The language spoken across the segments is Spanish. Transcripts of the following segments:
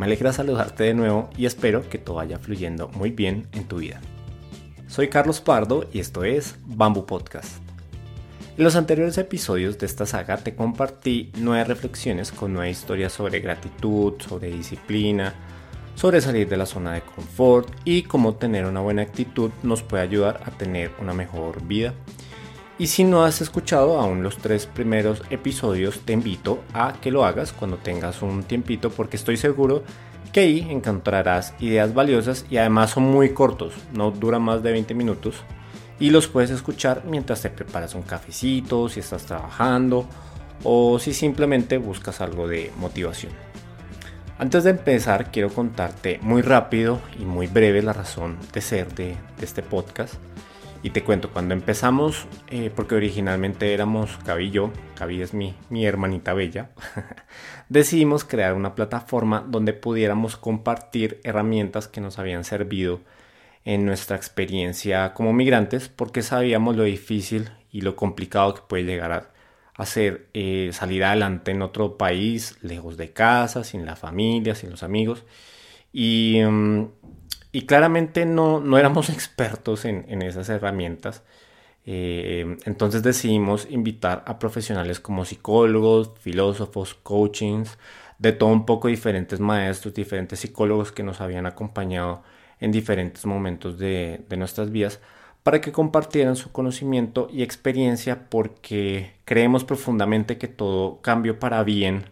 Me alegra saludarte de nuevo y espero que todo vaya fluyendo muy bien en tu vida. Soy Carlos Pardo y esto es Bamboo Podcast. En los anteriores episodios de esta saga te compartí nueve reflexiones con nueve historias sobre gratitud, sobre disciplina, sobre salir de la zona de confort y cómo tener una buena actitud nos puede ayudar a tener una mejor vida. Y si no has escuchado aún los tres primeros episodios, te invito a que lo hagas cuando tengas un tiempito porque estoy seguro que ahí encontrarás ideas valiosas y además son muy cortos, no duran más de 20 minutos y los puedes escuchar mientras te preparas un cafecito, si estás trabajando o si simplemente buscas algo de motivación. Antes de empezar quiero contarte muy rápido y muy breve la razón de ser de, de este podcast. Y te cuento, cuando empezamos, eh, porque originalmente éramos Gaby y yo, Gaby es mi, mi hermanita bella, decidimos crear una plataforma donde pudiéramos compartir herramientas que nos habían servido en nuestra experiencia como migrantes, porque sabíamos lo difícil y lo complicado que puede llegar a, hacer eh, salir adelante en otro país, lejos de casa, sin la familia, sin los amigos. Y, mm, y claramente no, no éramos expertos en, en esas herramientas. Eh, entonces decidimos invitar a profesionales como psicólogos, filósofos, coachings, de todo un poco diferentes maestros, diferentes psicólogos que nos habían acompañado en diferentes momentos de, de nuestras vidas para que compartieran su conocimiento y experiencia porque creemos profundamente que todo cambio para bien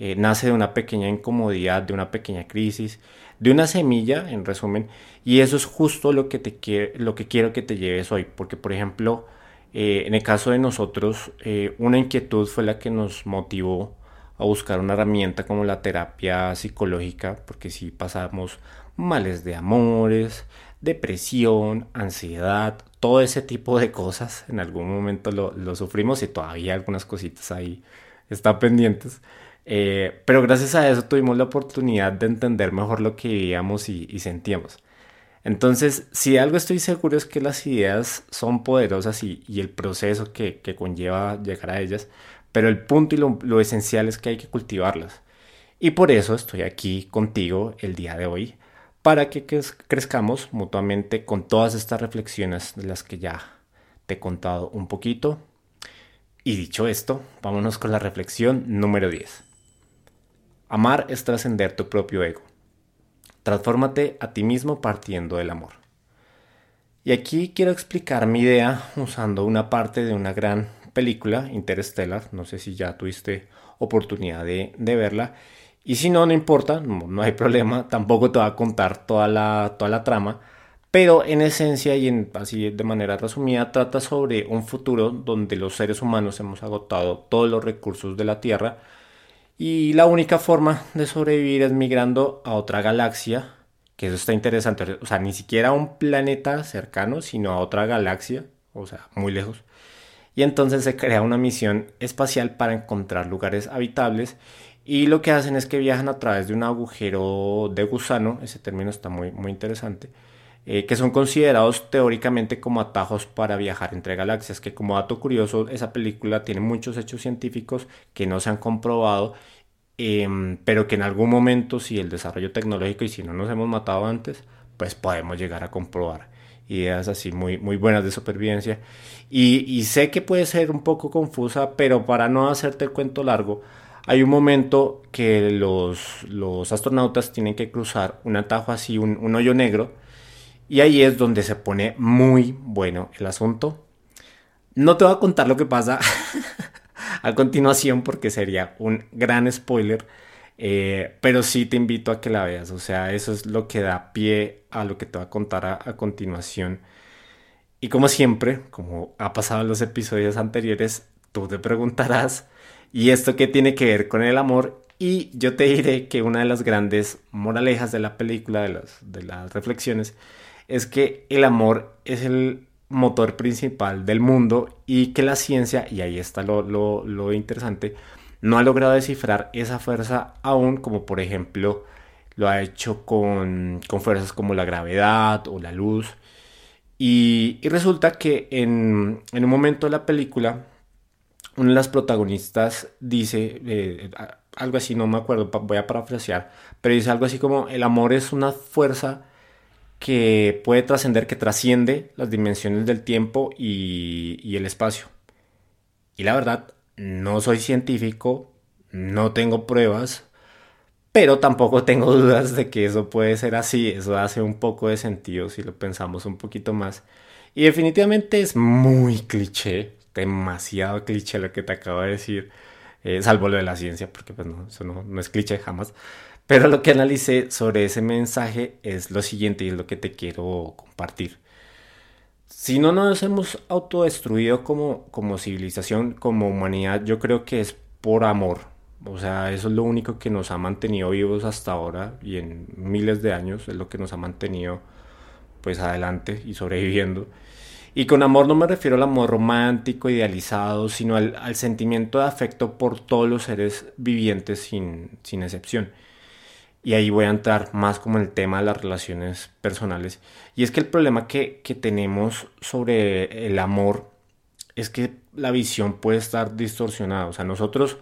eh, nace de una pequeña incomodidad, de una pequeña crisis, de una semilla, en resumen, y eso es justo lo que, te lo que quiero que te lleves hoy, porque por ejemplo, eh, en el caso de nosotros, eh, una inquietud fue la que nos motivó a buscar una herramienta como la terapia psicológica, porque si pasamos males de amores, depresión, ansiedad, todo ese tipo de cosas, en algún momento lo, lo sufrimos y todavía algunas cositas ahí están pendientes. Eh, pero gracias a eso tuvimos la oportunidad de entender mejor lo que vivíamos y, sentíamos. Entonces, si algo estoy seguro es que las ideas son poderosas y, el proceso que, conlleva llegar a ellas, pero el punto y lo, esencial es que hay que cultivarlas. Y por eso estoy aquí contigo el día de hoy, para que crezcamos mutuamente con todas estas reflexiones de las que ya te he contado un poquito. Y dicho esto, vámonos con la reflexión número 10. Amar es trascender tu propio ego. Transfórmate a ti mismo partiendo del amor. Y aquí quiero explicar mi idea usando una parte de una gran película, Interstellar. No sé si ya tuviste oportunidad de, verla. Y si no, no importa, no, hay problema. Tampoco te voy a contar toda la, toda la trama. Pero en esencia y en, así de manera resumida, trata sobre un futuro donde los seres humanos hemos agotado todos los recursos de la Tierra y la única forma de sobrevivir es migrando a otra galaxia, que eso está interesante, o sea, ni siquiera a un planeta cercano, sino a otra galaxia, o sea, muy lejos. Y entonces se crea una misión espacial para encontrar lugares habitables. Y lo que hacen es que viajan a través de un agujero de gusano, ese término está muy, muy interesante, eh, que son considerados teóricamente como atajos para viajar entre galaxias, que como dato curioso, esa película tiene muchos hechos científicos que no se han comprobado, em, pero que en algún momento, si el desarrollo tecnológico y si no nos hemos matado antes, pues podemos llegar a comprobar ideas así muy, muy buenas de supervivencia. Y, y sé que puede ser un poco confusa, pero para no hacerte el cuento largo, hay un momento que los, los astronautas tienen que cruzar un atajo así, un, un hoyo negro, y ahí es donde se pone muy bueno el asunto. No te voy a contar lo que pasa a continuación porque sería un gran spoiler. Eh, pero sí te invito a que la veas. O sea, eso es lo que da pie a lo que te voy a contar a, a continuación. Y como siempre, como ha pasado en los episodios anteriores, tú te preguntarás, ¿y esto qué tiene que ver con el amor? Y yo te diré que una de las grandes moralejas de la película, de las, de las reflexiones, es que el amor es el motor principal del mundo y que la ciencia, y ahí está lo, lo, lo interesante, no ha logrado descifrar esa fuerza aún, como por ejemplo lo ha hecho con, con fuerzas como la gravedad o la luz. Y, y resulta que en, en, un momento de la película, una de las protagonistas dice eh, algo así, no me acuerdo, voy a parafrasear, pero dice algo así como el amor es una fuerza que puede trascender, que trasciende las dimensiones del tiempo y, el espacio. Y la verdad, no soy científico, no tengo pruebas, pero tampoco tengo dudas de que eso puede ser así. Eso hace un poco de sentido si lo pensamos un poquito más. Y definitivamente es muy cliché, demasiado cliché lo que te acabo de decir, eh, salvo lo de la ciencia, porque pues no, eso no es cliché jamás. Pero lo que analicé sobre ese mensaje es lo siguiente y es lo que te quiero compartir si no nos hemos autodestruido como, como civilización, como humanidad, yo creo que es por amor. O sea, eso es lo único que nos ha mantenido vivos hasta ahora y en miles de años es lo que nos ha mantenido pues adelante y sobreviviendo. Y con amor no me refiero al amor romántico, idealizado, sino al, al sentimiento de afecto por todos los seres vivientes sin, sin excepción. Y ahí voy a entrar más como en el tema de las relaciones personales. Y es que el problema que, que tenemos sobre el amor es que la visión puede estar distorsionada. O sea, nosotros,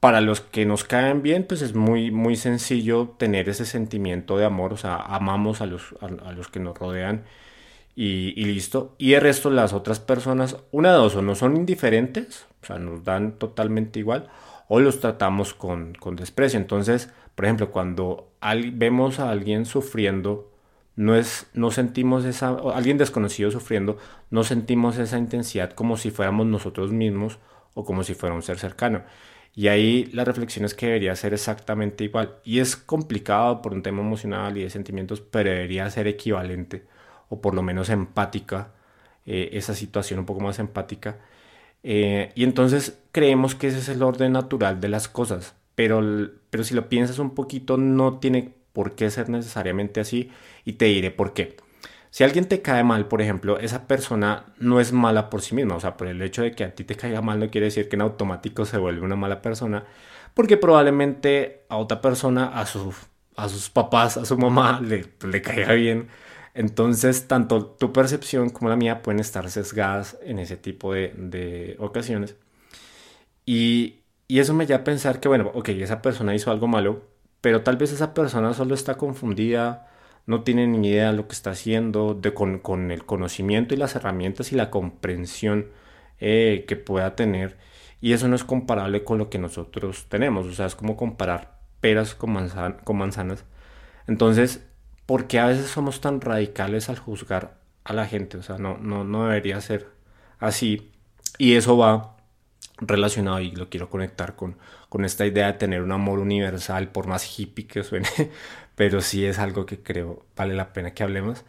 para los que nos caen bien, pues es muy, muy sencillo tener ese sentimiento de amor. O sea, amamos a los, a, los que nos rodean y, y, listo. Y el resto, las otras personas, una de dos, o no son indiferentes, o sea, nos dan totalmente igual, o los tratamos con, con desprecio. Entonces, por ejemplo, cuando vemos a alguien sufriendo, no, es, no sentimos esa, alguien desconocido sufriendo, no sentimos esa intensidad como si fuéramos nosotros mismos o como si fuera un ser cercano. Y ahí la reflexión es que debería ser exactamente igual. Y es complicado por un tema emocional y de sentimientos, pero debería ser equivalente o por lo menos empática, eh, esa situación un poco más empática. Eh, y entonces creemos que ese es el orden natural de las cosas pero, pero si lo piensas un poquito no tiene por qué ser necesariamente así y te diré por qué. Si alguien te cae mal, por ejemplo, esa persona no es mala por sí misma, o sea, por el hecho de que a ti te caiga mal no quiere decir que en automático se vuelve una mala persona, porque probablemente a otra persona, a, su, a sus papás, a su mamá, le, le caiga bien. Entonces, tanto tu percepción como la mía pueden estar sesgadas en ese tipo de, de ocasiones. Y, y eso me lleva a pensar que, bueno, ok, esa persona hizo algo malo, pero tal vez esa persona solo está confundida, no tiene ni idea de lo que está haciendo, de, con, con el conocimiento y las herramientas y la comprensión eh, que pueda tener. Y eso no es comparable con lo que nosotros tenemos, o sea, es como comparar peras con, manzan con manzanas. Entonces, ¿por qué a veces somos tan radicales al juzgar a la gente? O sea, no, no, no debería ser así. Y eso va relacionado y lo quiero conectar con, con esta idea de tener un amor universal, por más hippie que suene, pero sí es algo que creo vale la pena que hablemos.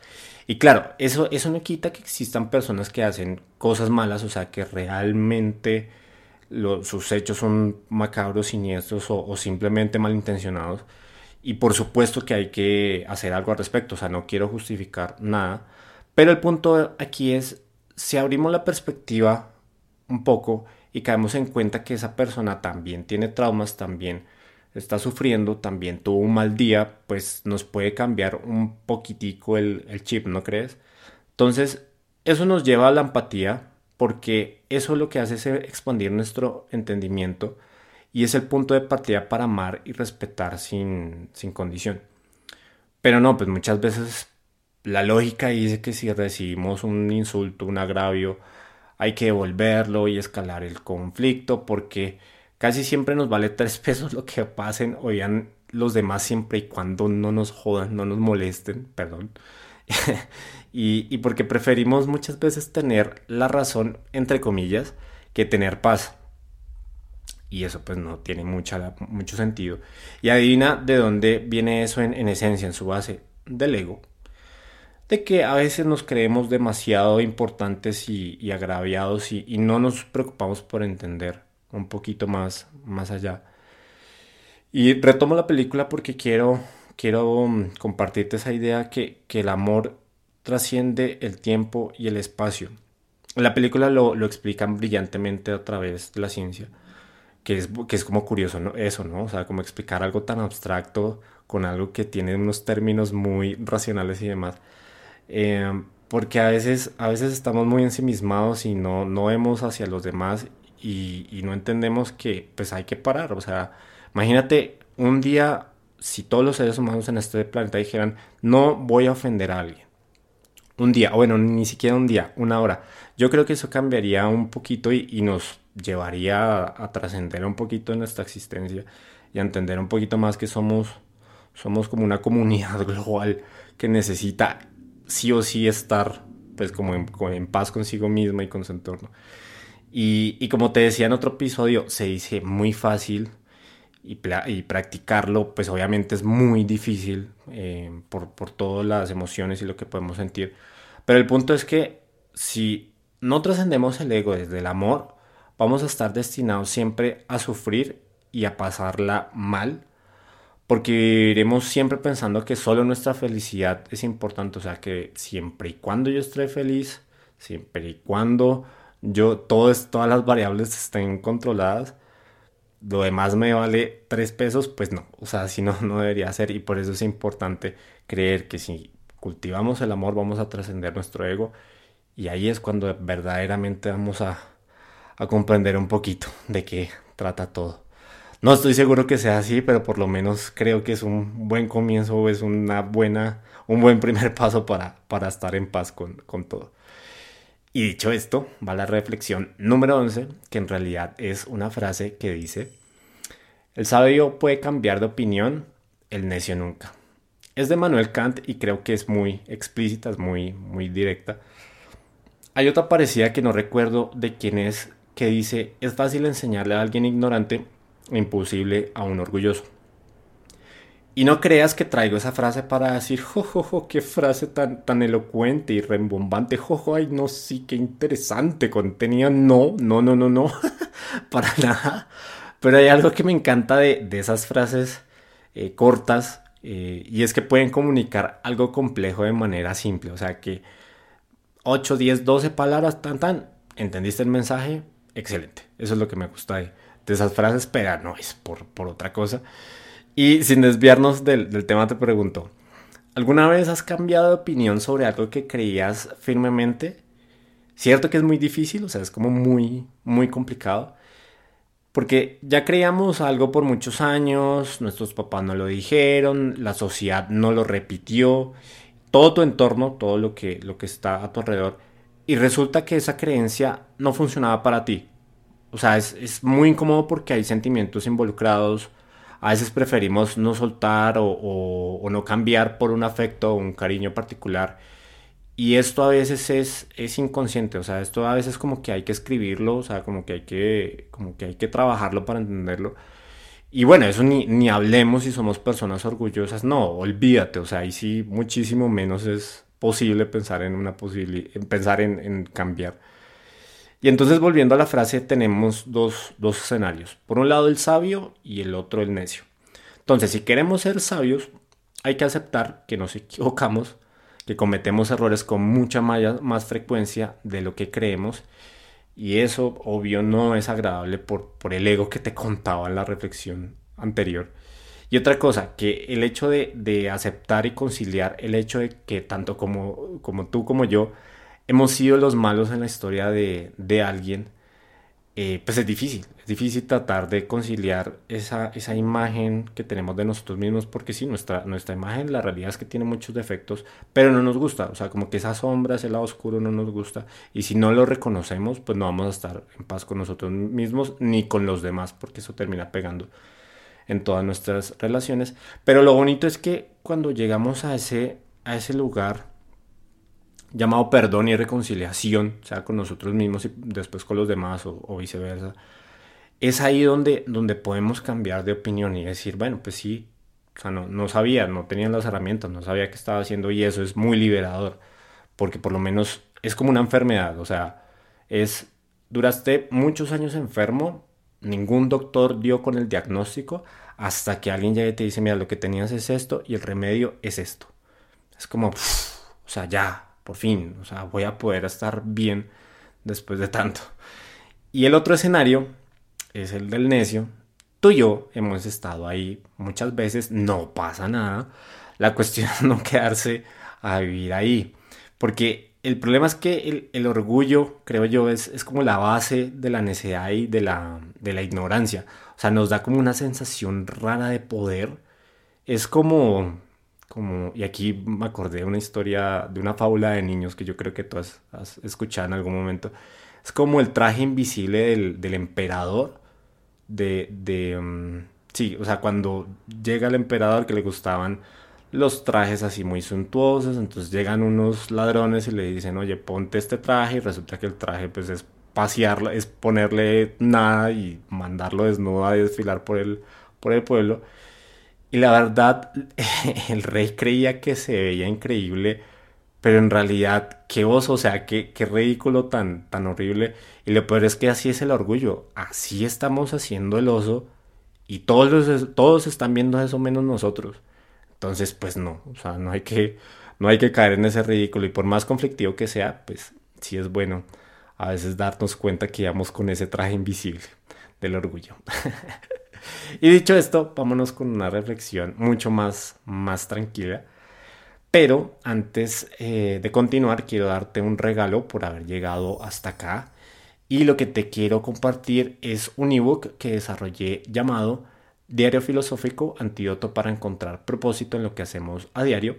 Y claro, eso, eso no quita que existan personas que hacen cosas malas, o sea, que realmente sus hechos son macabros, siniestros o, o simplemente malintencionados. Y por supuesto que hay que hacer algo al respecto, o sea, no quiero justificar nada. Pero el punto aquí es, si abrimos la perspectiva un poco, y caemos en cuenta que esa persona también tiene traumas, también está sufriendo, también tuvo un mal día, pues nos puede cambiar un poquitico el, el chip, ¿no crees? Entonces, eso nos lleva a la empatía porque eso lo que hace es expandir nuestro entendimiento y es el punto de partida para amar y respetar sin, sin condición. Pero no, pues muchas veces la lógica dice que si recibimos un insulto, un agravio, hay que devolverlo y escalar el conflicto porque casi siempre nos vale tres pesos lo que pasen, oigan los demás siempre y cuando no nos jodan, no nos molesten, perdón. y, y, porque preferimos muchas veces tener la razón, entre comillas, que tener paz. Y eso pues no tiene mucha, mucho sentido. Y adivina de dónde viene eso en, en esencia, en su base, del ego de que a veces nos creemos demasiado importantes y, agraviados y, no nos preocupamos por entender un poquito más, más allá. Y retomo la película porque quiero, quiero mm, compartirte esa idea que, que el amor trasciende el tiempo y el espacio. La película lo, lo explican brillantemente a través de la ciencia, que es, que es como curioso ¿no? eso, ¿no? O sea, como explicar algo tan abstracto con algo que tiene unos términos muy racionales y demás. Eh, porque a veces, a veces estamos muy ensimismados y no, no vemos hacia los demás y, no entendemos que pues hay que parar. O sea, imagínate un día si todos los seres humanos en este planeta dijeran no voy a ofender a alguien. Un día, bueno, ni siquiera un día, una hora. Yo creo que eso cambiaría un poquito y, nos llevaría a, a trascender un poquito en nuestra existencia y a entender un poquito más que somos, somos como una comunidad global que necesita sí o sí estar pues como en, en paz consigo misma y con su entorno. Y, y, como te decía en otro episodio, se dice muy fácil y, y practicarlo pues obviamente es muy difícil eh, por, por todas las emociones y lo que podemos sentir. Pero el punto es que si no trascendemos el ego desde el amor, vamos a estar destinados siempre a sufrir y a pasarla mal porque iremos siempre pensando que solo nuestra felicidad es importante, o sea que siempre y cuando yo esté feliz, siempre y cuando yo todas, todas las variables estén controladas, lo demás me vale tres pesos, pues no, o sea, si no, no debería ser y por eso es importante creer que si cultivamos el amor vamos a trascender nuestro ego y ahí es cuando verdaderamente vamos a, a comprender un poquito de qué trata todo. No estoy seguro que sea así, pero por lo menos creo que es un buen comienzo, es una buena, un buen primer paso para, para estar en paz con, con todo. Y dicho esto, va la reflexión número 11, que en realidad es una frase que dice, el sabio puede cambiar de opinión, el necio nunca. Es de Manuel Kant y creo que es muy explícita, es muy, muy directa. Hay otra parecida que no recuerdo de quién es, que dice, es fácil enseñarle a alguien ignorante imposible a un orgulloso. Y no creas que traigo esa frase para decir, jojojo, qué frase tan, tan elocuente y rembombante, jojo, ay, no, sí, qué interesante contenido. No, no, no, no, no, para nada. Pero hay algo que me encanta de, de esas frases eh, cortas eh, y es que pueden comunicar algo complejo de manera simple. O sea que 8, 10, 12 palabras, tan, tan, ¿entendiste el mensaje? Excelente. Eso es lo que me gusta de de esas frases, pero no es por, por otra cosa. Y sin desviarnos del, del, tema, te pregunto, ¿alguna vez has cambiado de opinión sobre algo que creías firmemente? Cierto que es muy difícil, o sea, es como muy, muy complicado. Porque ya creíamos algo por muchos años, nuestros papás no lo dijeron, la sociedad no lo repitió, todo tu entorno, todo lo que, lo que está a tu alrededor, y resulta que esa creencia no funcionaba para ti, o sea, es, es, muy incómodo porque hay sentimientos involucrados. A veces preferimos no soltar o, o, no cambiar por un afecto o un cariño particular. Y esto a veces es, es inconsciente, o sea, esto a veces como que hay que escribirlo, o sea, como que hay que, como que, hay que trabajarlo para entenderlo. Y bueno, eso ni, ni hablemos si somos personas orgullosas, no, olvídate, o sea, ahí sí muchísimo menos es posible pensar en una posibilidad, pensar en, en cambiar. Y entonces volviendo a la frase tenemos dos, dos escenarios. Por un lado el sabio y el otro el necio. Entonces si queremos ser sabios hay que aceptar que nos equivocamos, que cometemos errores con mucha más frecuencia de lo que creemos. Y eso obvio no es agradable por, por el ego que te contaba en la reflexión anterior. Y otra cosa, que el hecho de, de, aceptar y conciliar el hecho de que tanto como, como tú como yo hemos sido los malos en la historia de, de alguien, eh, pues es difícil. Es difícil tratar de conciliar esa, esa imagen que tenemos de nosotros mismos, porque sí, nuestra, nuestra imagen, la realidad es que tiene muchos defectos, pero no nos gusta. O sea, como que esa sombra, ese lado oscuro no nos gusta. Y si no lo reconocemos, pues no vamos a estar en paz con nosotros mismos ni con los demás, porque eso termina pegando en todas nuestras relaciones. Pero lo bonito es que cuando llegamos a ese, a ese lugar, llamado perdón y reconciliación, o sea, con nosotros mismos y después con los demás o, o, viceversa, es ahí donde, donde podemos cambiar de opinión y decir, bueno, pues sí, o sea, no, no sabía, no tenía las herramientas, no sabía qué estaba haciendo y eso es muy liberador, porque por lo menos es como una enfermedad, o sea, es, duraste muchos años enfermo, ningún doctor dio con el diagnóstico, hasta que alguien ya te dice, mira, lo que tenías es esto y el remedio es esto. Es como, o sea, ya, por fin, o sea, voy a poder estar bien después de tanto. Y el otro escenario es el del necio. Tú y yo hemos estado ahí muchas veces, no pasa nada. La cuestión es no quedarse a vivir ahí. Porque el problema es que el, orgullo, creo yo, es, es, como la base de la necesidad y de la, de la ignorancia. O sea, nos da como una sensación rara de poder. Es como, como, y aquí me acordé de una historia, de una fábula de niños que yo creo que tú has, escuchado en algún momento. Es como el traje invisible del, emperador. De, de mm, sí, o sea, cuando llega el emperador que le gustaban los trajes así muy suntuosos, entonces llegan unos ladrones y le dicen, oye, ponte este traje y resulta que el traje pues es pasearlo, es ponerle nada y mandarlo desnudo a desfilar por el, por el pueblo. Y la verdad, el rey creía que se veía increíble, pero en realidad, qué oso, o sea, qué, qué ridículo tan, tan horrible. Y lo peor es que así es el orgullo, así estamos haciendo el oso y todos, todos están viendo eso menos nosotros. Entonces, pues no, o sea, no hay que, no hay que caer en ese ridículo y por más conflictivo que sea, pues sí es bueno a veces darnos cuenta que íbamos con ese traje invisible del orgullo. y dicho esto, vámonos con una reflexión mucho más, más tranquila. Pero antes eh, de continuar, quiero darte un regalo por haber llegado hasta acá. Y lo que te quiero compartir es un ebook que desarrollé llamado Diario Filosófico, Antídoto para encontrar propósito en lo que hacemos a diario.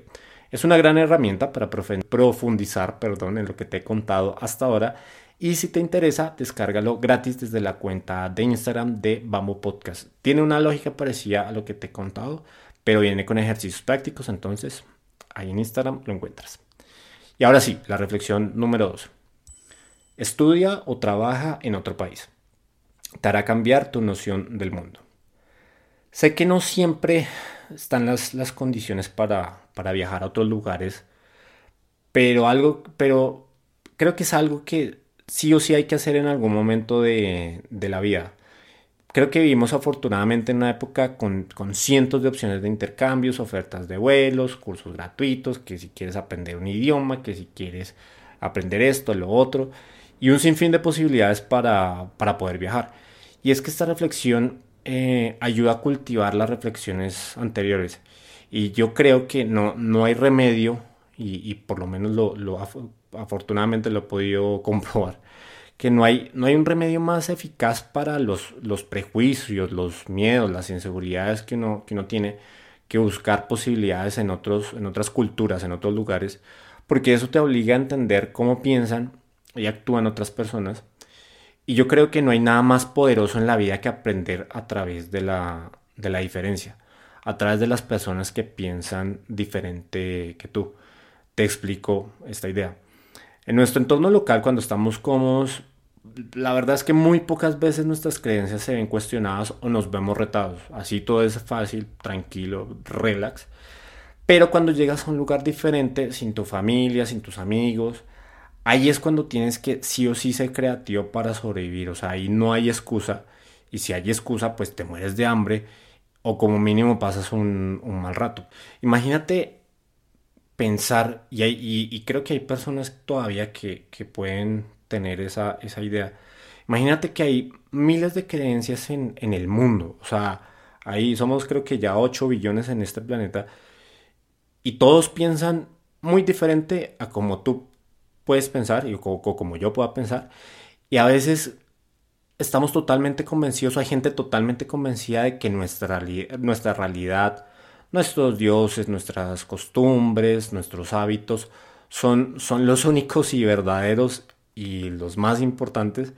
Es una gran herramienta para profundizar perdón, en lo que te he contado hasta ahora y si te interesa, descárgalo gratis desde la cuenta de Instagram de Bamboo Podcast. Tiene una lógica parecida a lo que te he contado, pero viene con ejercicios prácticos, entonces ahí en Instagram lo encuentras. Y ahora sí, la reflexión número 2. Estudia o trabaja en otro país. Te hará cambiar tu noción del mundo. Sé que no siempre están las, las condiciones para, para viajar a otros lugares, pero algo, pero creo que es algo que sí o sí hay que hacer en algún momento de, la vida. Creo que vivimos afortunadamente en una época con, cientos de opciones de intercambios, ofertas de vuelos, cursos gratuitos, que si quieres aprender un idioma, que si quieres aprender esto, lo otro, y un sinfín de posibilidades para, poder viajar. Y es que esta reflexión eh, ayuda a cultivar las reflexiones anteriores. Y yo creo que no, no hay remedio, y, por lo menos lo, lo, afortunadamente lo he podido comprobar, que no hay, no hay un remedio más eficaz para los, los prejuicios, los miedos, las inseguridades que uno, que uno tiene que buscar posibilidades en, otros, en otras culturas, en otros lugares, porque eso te obliga a entender cómo piensan y actúan otras personas. Y yo creo que no hay nada más poderoso en la vida que aprender a través de la, de la diferencia, a través de las personas que piensan diferente que tú. Te explico esta idea. En nuestro entorno local, cuando estamos cómodos, la verdad es que muy pocas veces nuestras creencias se ven cuestionadas o nos vemos retados. Así todo es fácil, tranquilo, relax. Pero cuando llegas a un lugar diferente, sin tu familia, sin tus amigos, ahí es cuando tienes que sí o sí ser creativo para sobrevivir. O sea, ahí no hay excusa. Y si hay excusa, pues te mueres de hambre o como mínimo pasas un, un mal rato. Imagínate pensar, y, y, creo que hay personas todavía que, pueden tener esa, esa, idea. Imagínate que hay miles de creencias en, en, el mundo, o sea, ahí somos creo que ya 8 billones en este planeta, y todos piensan muy diferente a como tú puedes pensar y como, como yo pueda pensar, y a veces estamos totalmente convencidos, hay gente totalmente convencida de que nuestra, nuestra realidad, nuestros dioses, nuestras costumbres, nuestros hábitos son, son los únicos y verdaderos y los más importantes.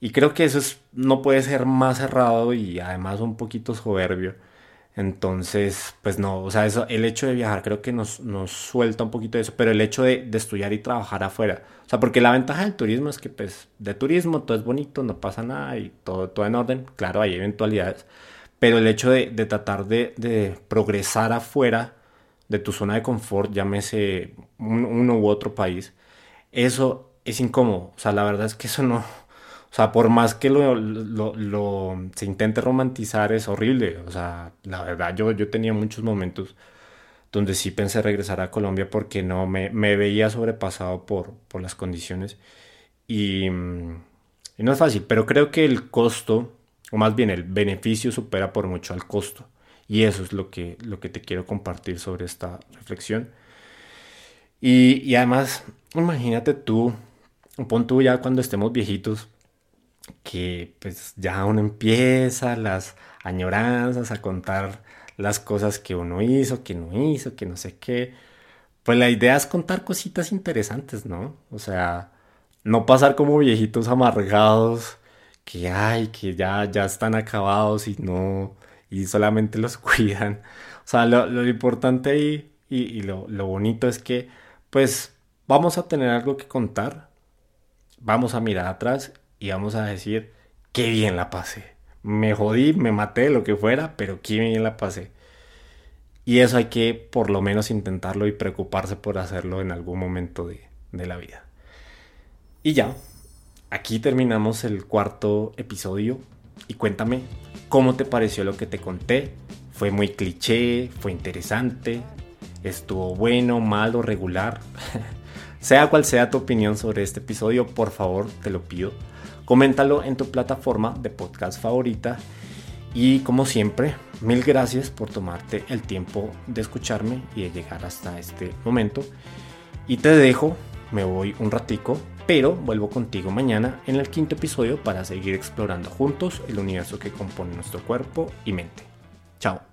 Y creo que eso no puede ser más cerrado y además un poquito soberbio. Entonces, pues no, o sea, eso, el hecho de viajar creo que nos, nos suelta un poquito de eso, pero el hecho de, de, estudiar y trabajar afuera, o sea, porque la ventaja del turismo es que pues de turismo todo es bonito, no pasa nada y todo, todo en orden, claro, hay eventualidades, pero el hecho de, tratar de, progresar afuera de tu zona de confort, llámese uno u otro país, eso es incómodo. O sea, la verdad es que eso no, O sea, por más que lo, lo, se intente romantizar, es horrible. O sea, la verdad, yo, yo tenía muchos momentos donde sí pensé regresar a Colombia porque no me, me veía sobrepasado por, por las condiciones. Y, y, no es fácil, pero creo que el costo, o más bien el beneficio supera por mucho al costo. Y eso es lo que, lo que te quiero compartir sobre esta reflexión. Y, y además, imagínate tú, pon tú ya cuando estemos viejitos, que pues ya uno empieza las añoranzas a contar las cosas que uno hizo, que no hizo, que no sé qué. Pues la idea es contar cositas interesantes, ¿no? O sea, no pasar como viejitos amargados que ay, que ya, ya están acabados y no, y solamente los cuidan. O sea, lo, importante ahí y, y lo, lo bonito es que pues vamos a tener algo que contar, vamos a mirar atrás y vamos a decir, qué bien la pasé. Me jodí, me maté, lo que fuera, pero qué bien la pasé. Y eso hay que por lo menos intentarlo y preocuparse por hacerlo en algún momento de, de la vida. Y ya, aquí terminamos el cuarto episodio. Y cuéntame, ¿cómo te pareció lo que te conté? ¿Fue muy cliché? ¿Fue interesante? ¿Estuvo bueno, malo, regular? sea cual sea tu opinión sobre este episodio, por favor, te lo pido Coméntalo en tu plataforma de podcast favorita. Y como siempre, mil gracias por tomarte el tiempo de escucharme y de llegar hasta este momento. Y te dejo, me voy un ratico, pero vuelvo contigo mañana en el quinto episodio para seguir explorando juntos el universo que compone nuestro cuerpo y mente. Chao.